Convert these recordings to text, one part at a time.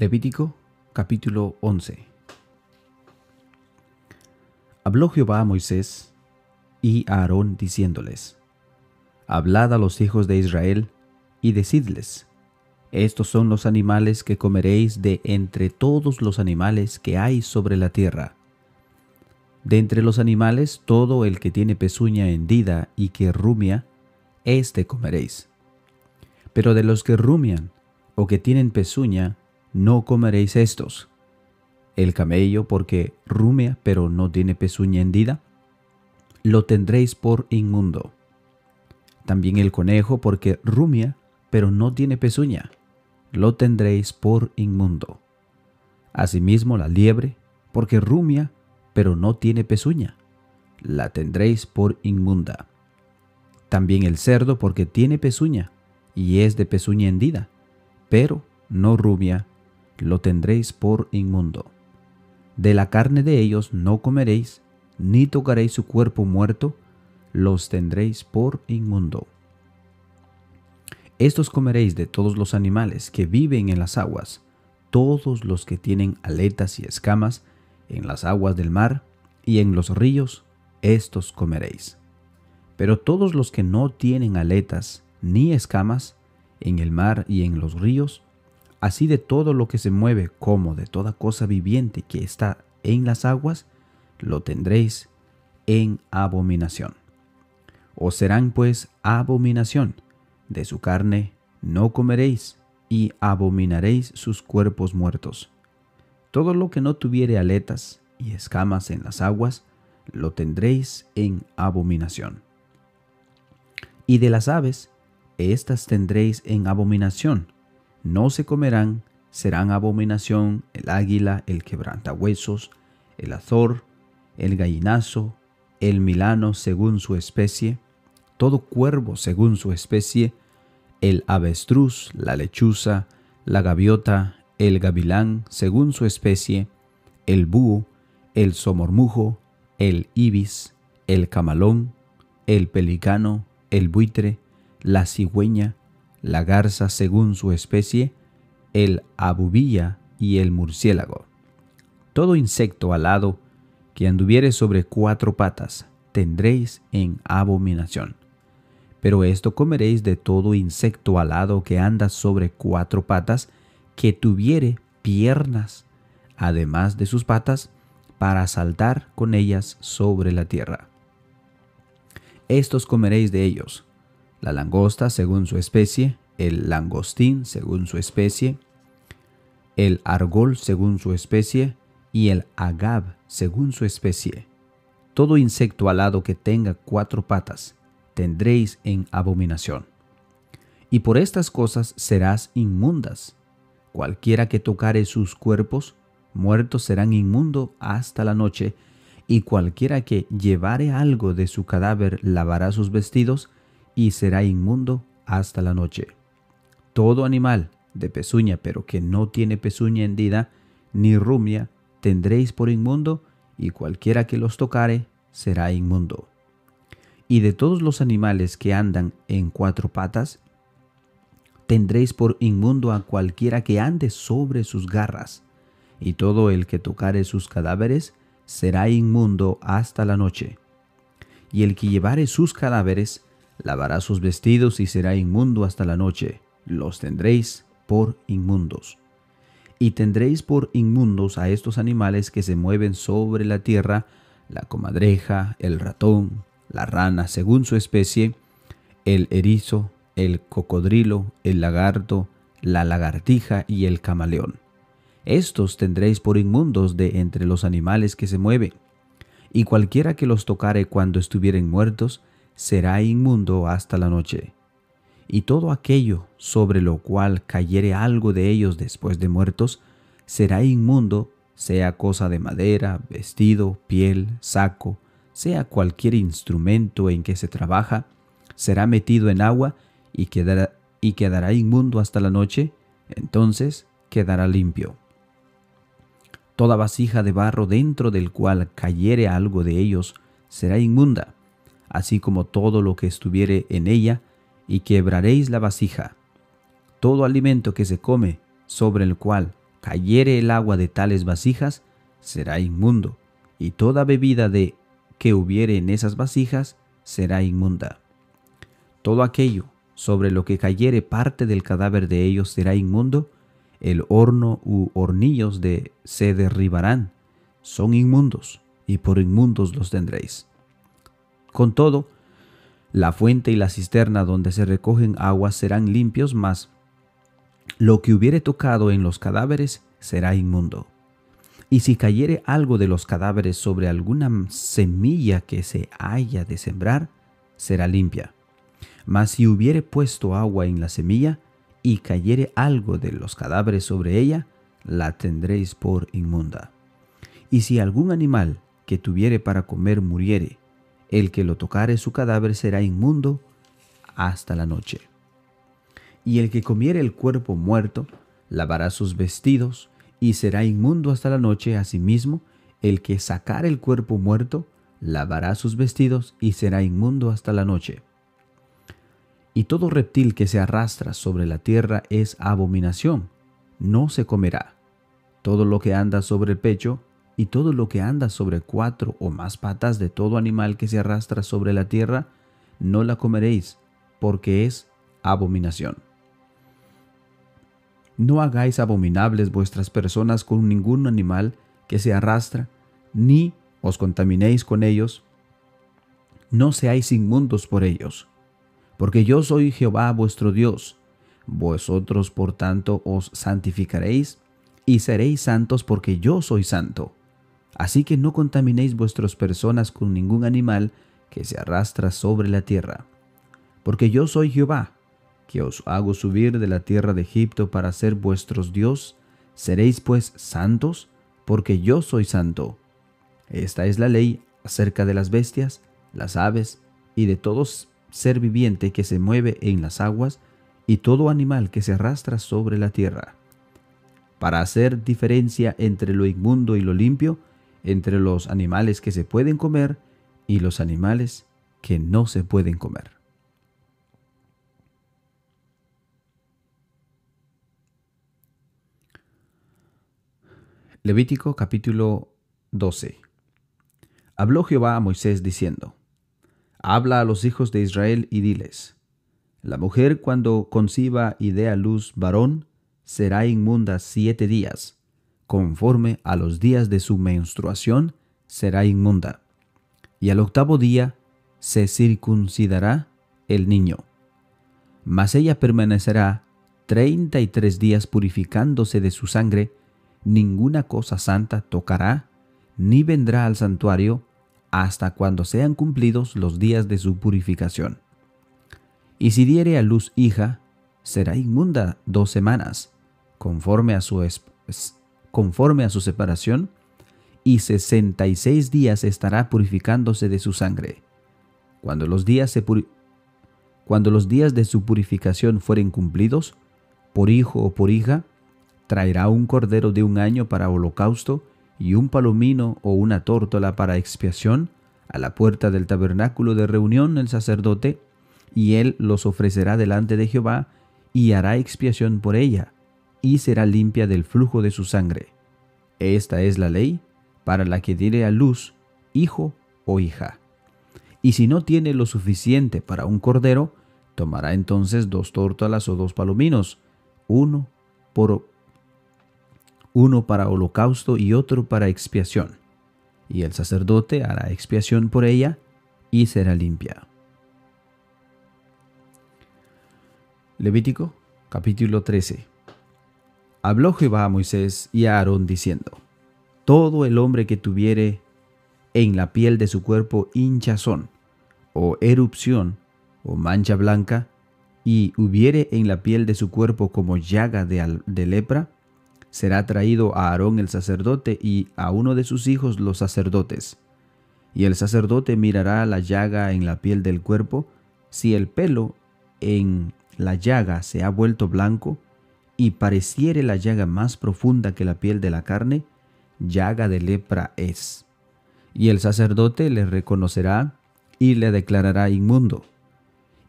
Levítico capítulo 11 Habló Jehová a Moisés y a Aarón diciéndoles, Hablad a los hijos de Israel y decidles, Estos son los animales que comeréis de entre todos los animales que hay sobre la tierra. De entre los animales, todo el que tiene pezuña hendida y que rumia, éste comeréis. Pero de los que rumian o que tienen pezuña, no comeréis estos. El camello, porque rumia pero no tiene pezuña hendida, lo tendréis por inmundo. También el conejo, porque rumia pero no tiene pezuña, lo tendréis por inmundo. Asimismo la liebre, porque rumia pero no tiene pezuña, la tendréis por inmunda. También el cerdo, porque tiene pezuña, y es de pezuña hendida, pero no rumia, lo tendréis por inmundo. De la carne de ellos no comeréis, ni tocaréis su cuerpo muerto, los tendréis por inmundo. Estos comeréis de todos los animales que viven en las aguas, todos los que tienen aletas y escamas en las aguas del mar y en los ríos, estos comeréis. Pero todos los que no tienen aletas ni escamas en el mar y en los ríos, así de todo lo que se mueve como de toda cosa viviente que está en las aguas, lo tendréis en abominación. Os serán pues abominación, de su carne no comeréis, y abominaréis sus cuerpos muertos. Todo lo que no tuviere aletas y escamas en las aguas, lo tendréis en abominación. Y de las aves, éstas tendréis en abominación, no se comerán, serán abominación el águila, el quebrantahuesos, el azor, el gallinazo, el milano según su especie, todo cuervo según su especie, el avestruz, la lechuza, la gaviota, el gavilán según su especie, el búho, el somormujo, el ibis, el camalón, el pelicano, el buitre, la cigüeña, la garza según su especie, el abubilla y el murciélago. Todo insecto alado que anduviere sobre cuatro patas tendréis en abominación. Pero esto comeréis de todo insecto alado que anda sobre cuatro patas, que tuviere piernas, además de sus patas, para saltar con ellas sobre la tierra. Estos comeréis de ellos, la langosta según su especie, el langostín según su especie, el argol según su especie y el agab según su especie. Todo insecto alado que tenga cuatro patas tendréis en abominación. Y por estas cosas serás inmundas. Cualquiera que tocare sus cuerpos, muertos serán inmundo hasta la noche, y cualquiera que llevare algo de su cadáver lavará sus vestidos, y será inmundo hasta la noche. Todo animal de pezuña, pero que no tiene pezuña hendida, ni rumia, tendréis por inmundo, y cualquiera que los tocare será inmundo. Y de todos los animales que andan en cuatro patas, tendréis por inmundo a cualquiera que ande sobre sus garras, y todo el que tocare sus cadáveres será inmundo hasta la noche. Y el que llevare sus cadáveres lavará sus vestidos y será inmundo hasta la noche, los tendréis por inmundos. Y tendréis por inmundos a estos animales que se mueven sobre la tierra, la comadreja, el ratón, la rana según su especie, el erizo, el cocodrilo, el lagarto, la lagartija y el camaleón. Estos tendréis por inmundos de entre los animales que se mueven, y cualquiera que los tocare cuando estuvieren muertos, será inmundo hasta la noche. Y todo aquello sobre lo cual cayere algo de ellos después de muertos, será inmundo, sea cosa de madera, vestido, piel, saco, sea cualquier instrumento en que se trabaja, será metido en agua y quedará, inmundo hasta la noche, entonces quedará limpio. Toda vasija de barro dentro del cual cayere algo de ellos será inmunda, así como todo lo que estuviere en ella, y quebraréis la vasija. Todo alimento que se come, sobre el cual cayere el agua de tales vasijas, será inmundo, y toda bebida de que hubiere en esas vasijas será inmunda. Todo aquello sobre lo que cayere parte del cadáver de ellos será inmundo, el horno u hornillos de se derribarán, son inmundos, y por inmundos los tendréis. Con todo, la fuente y la cisterna donde se recogen aguas serán limpios, mas lo que hubiere tocado en los cadáveres será inmundo. Y si cayere algo de los cadáveres sobre alguna semilla que se haya de sembrar, será limpia. Mas si hubiere puesto agua en la semilla, y cayere algo de los cadáveres sobre ella, la tendréis por inmunda. Y si algún animal que tuviere para comer muriere, el que lo tocare su cadáver será inmundo hasta la noche. Y el que comiere el cuerpo muerto, lavará sus vestidos, y será inmundo hasta la noche. Asimismo, el que sacare el cuerpo muerto, lavará sus vestidos, y será inmundo hasta la noche. Y todo reptil que se arrastra sobre la tierra es abominación, no se comerá. Todo lo que anda sobre el pecho, y todo lo que anda sobre cuatro o más patas de todo animal que se arrastra sobre la tierra, no la comeréis, porque es abominación. No hagáis abominables vuestras personas con ningún animal que se arrastra, ni os contaminéis con ellos, no seáis inmundos por ellos, porque yo soy Jehová vuestro Dios. Vosotros por tanto os santificaréis y seréis santos porque yo soy santo. Así que no contaminéis vuestras personas con ningún animal que se arrastra sobre la tierra. Porque yo soy Jehová, que os hago subir de la tierra de Egipto para ser vuestros Dios. Seréis pues santos, porque yo soy santo. Esta es la ley acerca de las bestias, las aves y de todo ser viviente que se mueve en las aguas y todo animal que se arrastra sobre la tierra. Para hacer diferencia entre lo inmundo y lo limpio, entre los animales que se pueden comer y los animales que no se pueden comer. Levítico capítulo 12 Habló Jehová a Moisés diciendo, Habla a los hijos de Israel y diles, La mujer cuando conciba y dé a luz varón, será inmunda siete días, conforme a los días de su menstruación, será inmunda. Y al octavo día se circuncidará el niño. Mas ella permanecerá treinta y tres días purificándose de su sangre, ninguna cosa santa tocará, ni vendrá al santuario hasta cuando sean cumplidos los días de su purificación. Y si diere a luz hija, será inmunda dos semanas, conforme a su conforme a su separación, y sesenta y seis días estará purificándose de su sangre. Cuando los días, Cuando los días de su purificación fueren cumplidos, por hijo o por hija, traerá un cordero de un año para holocausto y un palomino o una tórtola para expiación a la puerta del tabernáculo de reunión el sacerdote, y él los ofrecerá delante de Jehová y hará expiación por ella y será limpia del flujo de su sangre. Esta es la ley para la que diere a luz hijo o hija. Y si no tiene lo suficiente para un cordero, tomará entonces dos tórtolas o dos palominos, uno por uno para holocausto y otro para expiación. Y el sacerdote hará expiación por ella y será limpia. Levítico capítulo 13 Habló Jehová a Moisés y a Aarón diciendo, Todo el hombre que tuviere en la piel de su cuerpo hinchazón, o erupción, o mancha blanca, y hubiere en la piel de su cuerpo como llaga de, lepra, será traído a Aarón el sacerdote y a uno de sus hijos los sacerdotes. Y el sacerdote mirará la llaga en la piel del cuerpo, si el pelo en la llaga se ha vuelto blanco, y pareciere la llaga más profunda que la piel de la carne, llaga de lepra es. Y el sacerdote le reconocerá y le declarará inmundo.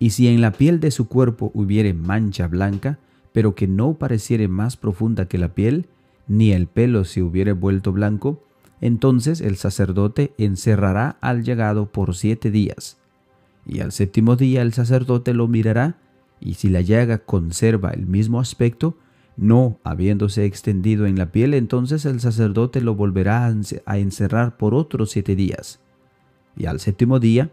Y si en la piel de su cuerpo hubiere mancha blanca, pero que no pareciere más profunda que la piel, ni el pelo se hubiere vuelto blanco, entonces el sacerdote encerrará al llagado por siete días. Y al séptimo día el sacerdote lo mirará, y si la llaga conserva el mismo aspecto, no habiéndose extendido en la piel, entonces el sacerdote lo volverá a encerrar por otros siete días. Y al séptimo día,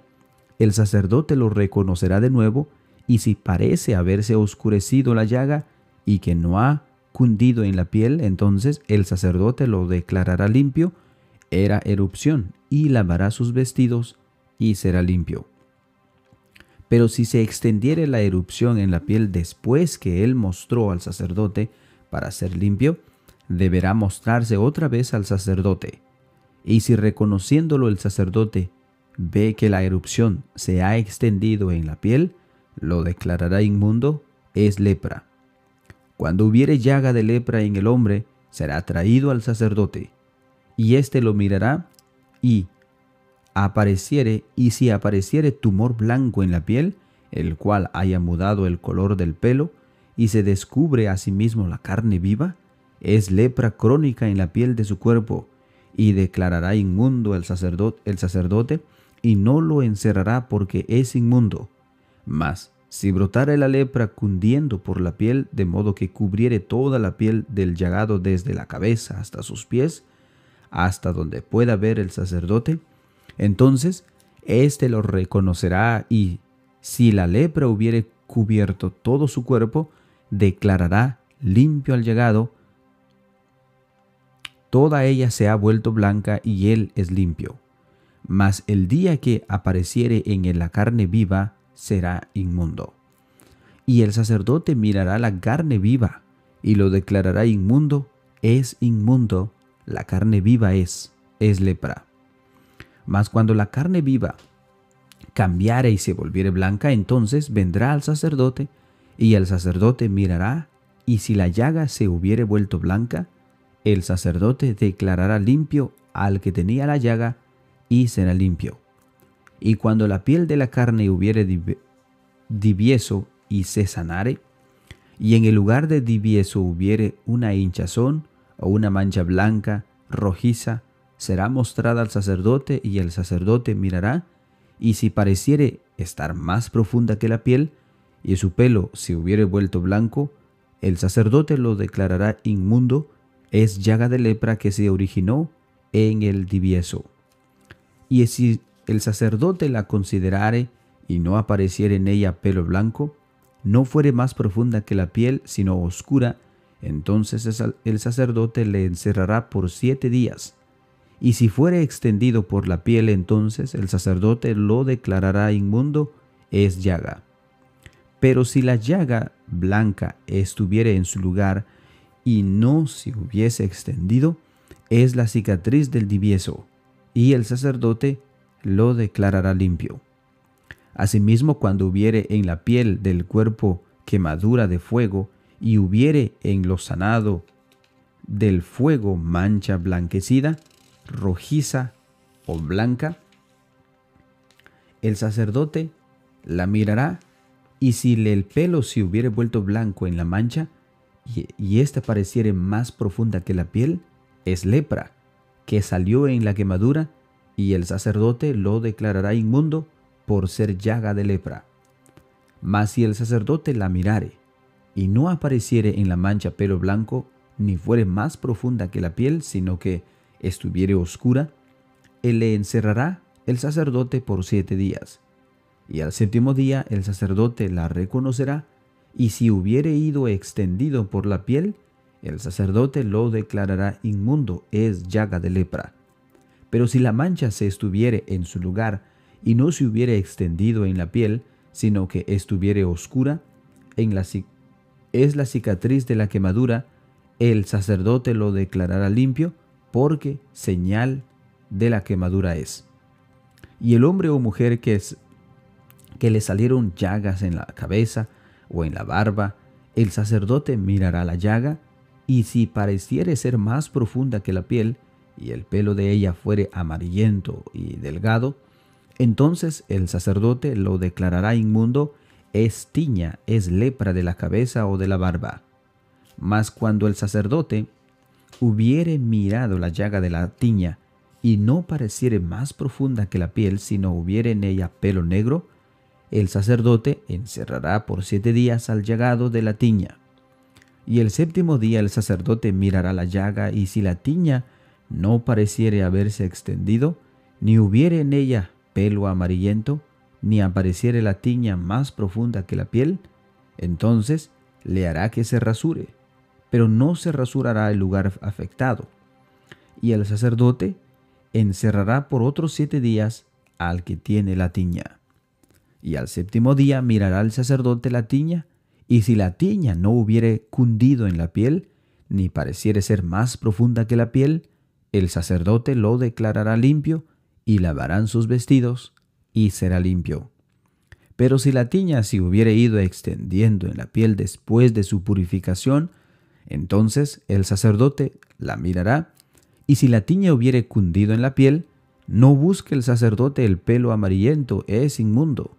el sacerdote lo reconocerá de nuevo, y si parece haberse oscurecido la llaga y que no ha cundido en la piel, entonces el sacerdote lo declarará limpio, era erupción, y lavará sus vestidos, y será limpio. Pero si se extendiere la erupción en la piel después que él mostró al sacerdote para ser limpio, deberá mostrarse otra vez al sacerdote. Y si reconociéndolo el sacerdote ve que la erupción se ha extendido en la piel, lo declarará inmundo, es lepra. Cuando hubiere llaga de lepra en el hombre, será traído al sacerdote, y éste lo mirará y apareciere y si apareciere tumor blanco en la piel, el cual haya mudado el color del pelo, y se descubre asimismo la carne viva, es lepra crónica en la piel de su cuerpo, y declarará inmundo el sacerdote, el sacerdote y no lo encerrará porque es inmundo. Mas, si brotare la lepra cundiendo por la piel, de modo que cubriere toda la piel del llagado desde la cabeza hasta sus pies, hasta donde pueda ver el sacerdote, entonces, éste lo reconocerá y, si la lepra hubiere cubierto todo su cuerpo, declarará limpio al llegado, toda ella se ha vuelto blanca y él es limpio. Mas el día que apareciere en la carne viva, será inmundo. Y el sacerdote mirará la carne viva y lo declarará inmundo, es inmundo, la carne viva es, es lepra. Mas cuando la carne viva cambiare y se volviere blanca, entonces vendrá al sacerdote, y el sacerdote mirará, y si la llaga se hubiere vuelto blanca, el sacerdote declarará limpio al que tenía la llaga, y será limpio. Y cuando la piel de la carne hubiere divieso y se sanare, y en el lugar de divieso hubiere una hinchazón o una mancha blanca, rojiza, será mostrada al sacerdote y el sacerdote mirará, y si pareciere estar más profunda que la piel, y su pelo se hubiere vuelto blanco, el sacerdote lo declarará inmundo, es llaga de lepra que se originó en el divieso. Y si el sacerdote la considerare y no apareciere en ella pelo blanco, no fuere más profunda que la piel, sino oscura, entonces el sacerdote le encerrará por siete días y si fuere extendido por la piel, entonces el sacerdote lo declarará inmundo, es llaga. Pero si la llaga blanca estuviere en su lugar y no se hubiese extendido, es la cicatriz del divieso, y el sacerdote lo declarará limpio. Asimismo, cuando hubiere en la piel del cuerpo quemadura de fuego, y hubiere en lo sanado del fuego mancha blanquecida, rojiza o blanca, el sacerdote la mirará y si el pelo se hubiere vuelto blanco en la mancha y, y ésta pareciere más profunda que la piel, es lepra, que salió en la quemadura, y el sacerdote lo declarará inmundo por ser llaga de lepra. Mas si el sacerdote la mirare, y no apareciere en la mancha pelo blanco, ni fuere más profunda que la piel, sino que estuviere oscura, él le encerrará el sacerdote por siete días. Y al séptimo día el sacerdote la reconocerá, y si hubiere ido extendido por la piel, el sacerdote lo declarará inmundo, es llaga de lepra. Pero si la mancha se estuviere en su lugar y no se hubiere extendido en la piel, sino que estuviere oscura, es la cicatriz de la quemadura, el sacerdote lo declarará limpio, porque señal de la quemadura es. Y el hombre o mujer que, es, que le salieron llagas en la cabeza o en la barba, el sacerdote mirará la llaga, y si pareciere ser más profunda que la piel, y el pelo de ella fuere amarillento y delgado, entonces el sacerdote lo declarará inmundo, es tiña, es lepra de la cabeza o de la barba. Mas cuando el sacerdote hubiere mirado la llaga de la tiña, y no pareciere más profunda que la piel, sino hubiere en ella pelo negro, el sacerdote encerrará por siete días al llagado de la tiña. Y el séptimo día el sacerdote mirará la llaga, y si la tiña no pareciere haberse extendido, ni hubiere en ella pelo amarillento, ni apareciere la tiña más profunda que la piel, entonces le hará que se rasure, pero no se rasurará el lugar afectado. Y el sacerdote encerrará por otros siete días al que tiene la tiña. Y al séptimo día mirará el sacerdote la tiña, y si la tiña no hubiere cundido en la piel, ni pareciere ser más profunda que la piel, el sacerdote lo declarará limpio, y lavarán sus vestidos, y será limpio. Pero si la tiña se hubiere ido extendiendo en la piel después de su purificación, entonces el sacerdote la mirará, y si la tiña hubiere cundido en la piel, no busque el sacerdote el pelo amarillento, es inmundo.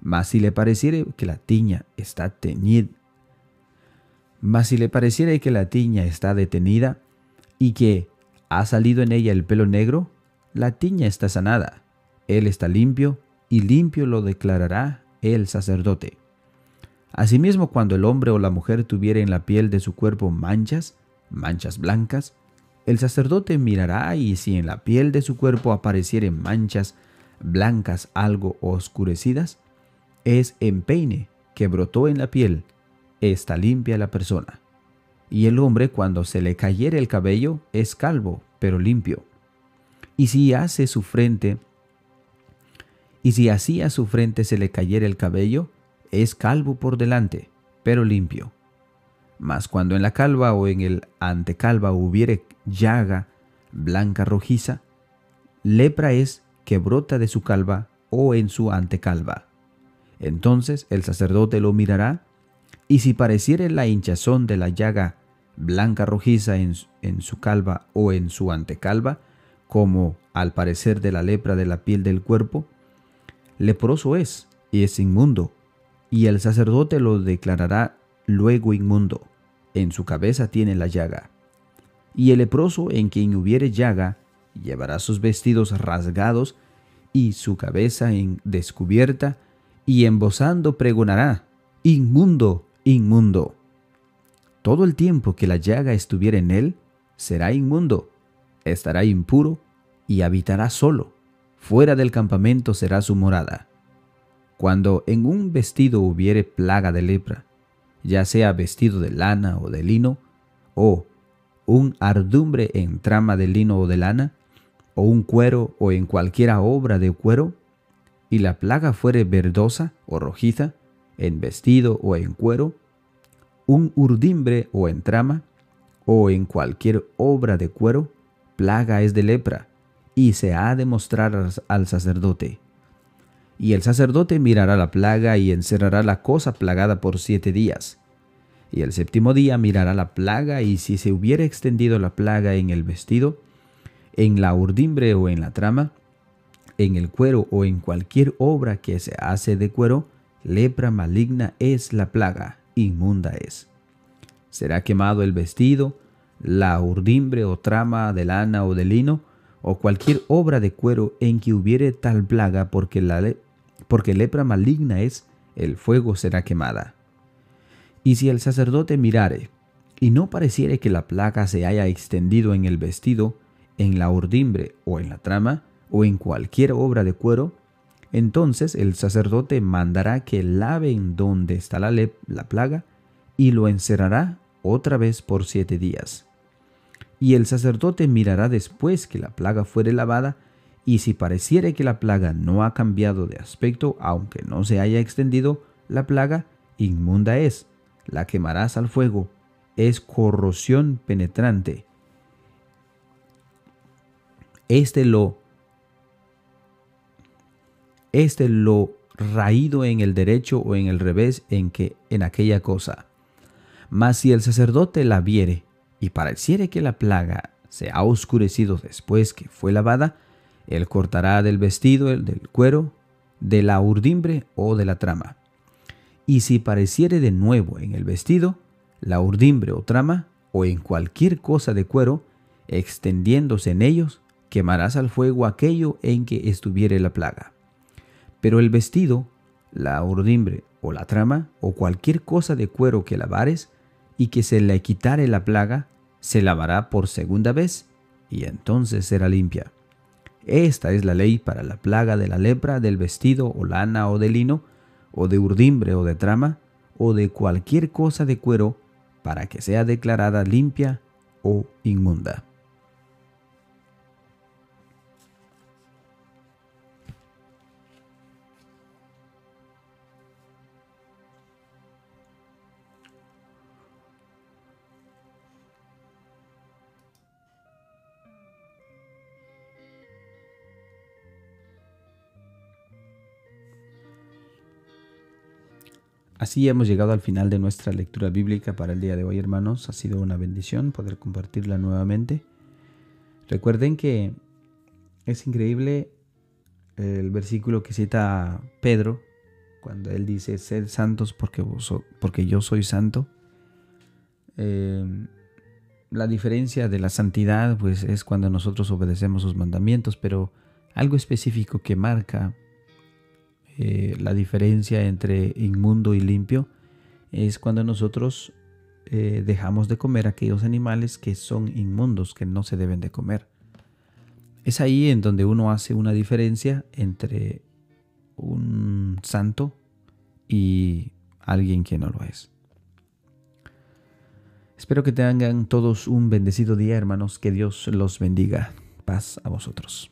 Mas si le pareciere que la tiña está teñida, mas si le pareciere que la tiña está detenida y que ha salido en ella el pelo negro, la tiña está sanada, él está limpio y limpio lo declarará el sacerdote. Asimismo, cuando el hombre o la mujer tuviera en la piel de su cuerpo manchas, manchas blancas, el sacerdote mirará y si en la piel de su cuerpo aparecieren manchas blancas algo oscurecidas, es empeine que brotó en la piel, está limpia la persona. Y el hombre cuando se le cayere el cabello es calvo, pero limpio. Y si hace su frente y si así a su frente se le cayera el cabello, es calvo por delante, pero limpio. Mas cuando en la calva o en el antecalva hubiere llaga blanca rojiza, lepra es que brota de su calva o en su antecalva. Entonces el sacerdote lo mirará, y si pareciere la hinchazón de la llaga blanca rojiza en, en su calva o en su antecalva, como al parecer de la lepra de la piel del cuerpo, leproso es y es inmundo, y el sacerdote lo declarará luego inmundo. En su cabeza tiene la llaga. Y el leproso en quien hubiere llaga llevará sus vestidos rasgados y su cabeza en descubierta, y embosando pregonará, inmundo, inmundo. Todo el tiempo que la llaga estuviera en él, será inmundo, estará impuro y habitará solo fuera del campamento será su morada. Cuando en un vestido hubiere plaga de lepra, ya sea vestido de lana o de lino, o un ardumbre en trama de lino o de lana, o un cuero o en cualquiera obra de cuero, y la plaga fuere verdosa o rojiza, en vestido o en cuero, un urdimbre o en trama, o en cualquier obra de cuero, plaga es de lepra, y se ha de mostrar al sacerdote. Y el sacerdote mirará la plaga y encerrará la cosa plagada por siete días. Y el séptimo día mirará la plaga y si se hubiera extendido la plaga en el vestido, en la urdimbre o en la trama, en el cuero o en cualquier obra que se hace de cuero, lepra maligna es la plaga, inmunda es. Será quemado el vestido, la urdimbre o trama de lana o de lino, o cualquier obra de cuero en que hubiere tal plaga, porque, la porque lepra maligna es, el fuego será quemada. Y si el sacerdote mirare, y no pareciere que la plaga se haya extendido en el vestido, en la urdimbre o en la trama, o en cualquier obra de cuero, entonces el sacerdote mandará que laven donde está la, la plaga, y lo encerrará otra vez por siete días y el sacerdote mirará después que la plaga fuere lavada, y si pareciere que la plaga no ha cambiado de aspecto, aunque no se haya extendido, la plaga inmunda es, la quemarás al fuego, es corrosión penetrante. Este lo este lo raído en el derecho o en el revés en que en aquella cosa. Mas si el sacerdote la viere y pareciere que la plaga se ha oscurecido después que fue lavada, él cortará del vestido, del cuero, de la urdimbre o de la trama. Y si pareciere de nuevo en el vestido, la urdimbre o trama, o en cualquier cosa de cuero, extendiéndose en ellos, quemarás al fuego aquello en que estuviere la plaga. Pero el vestido, la urdimbre o la trama, o cualquier cosa de cuero que lavares, y que se le quitare la plaga, se lavará por segunda vez, y entonces será limpia. Esta es la ley para la plaga de la lepra del vestido o lana o de lino, o de urdimbre o de trama, o de cualquier cosa de cuero, para que sea declarada limpia o inmunda. Así hemos llegado al final de nuestra lectura bíblica para el día de hoy, hermanos. Ha sido una bendición poder compartirla nuevamente. Recuerden que es increíble el versículo que cita Pedro cuando él dice, sed santos porque, yo soy santo. Eh, la diferencia de la santidad pues es cuando nosotros obedecemos sus mandamientos, pero algo específico que marca eh, la diferencia entre inmundo y limpio es cuando nosotros eh, dejamos de comer aquellos animales que son inmundos, que no se deben de comer. Es ahí en donde uno hace una diferencia entre un santo y alguien que no lo es. Espero que tengan todos un bendecido día, hermanos. Que Dios los bendiga. Paz a vosotros.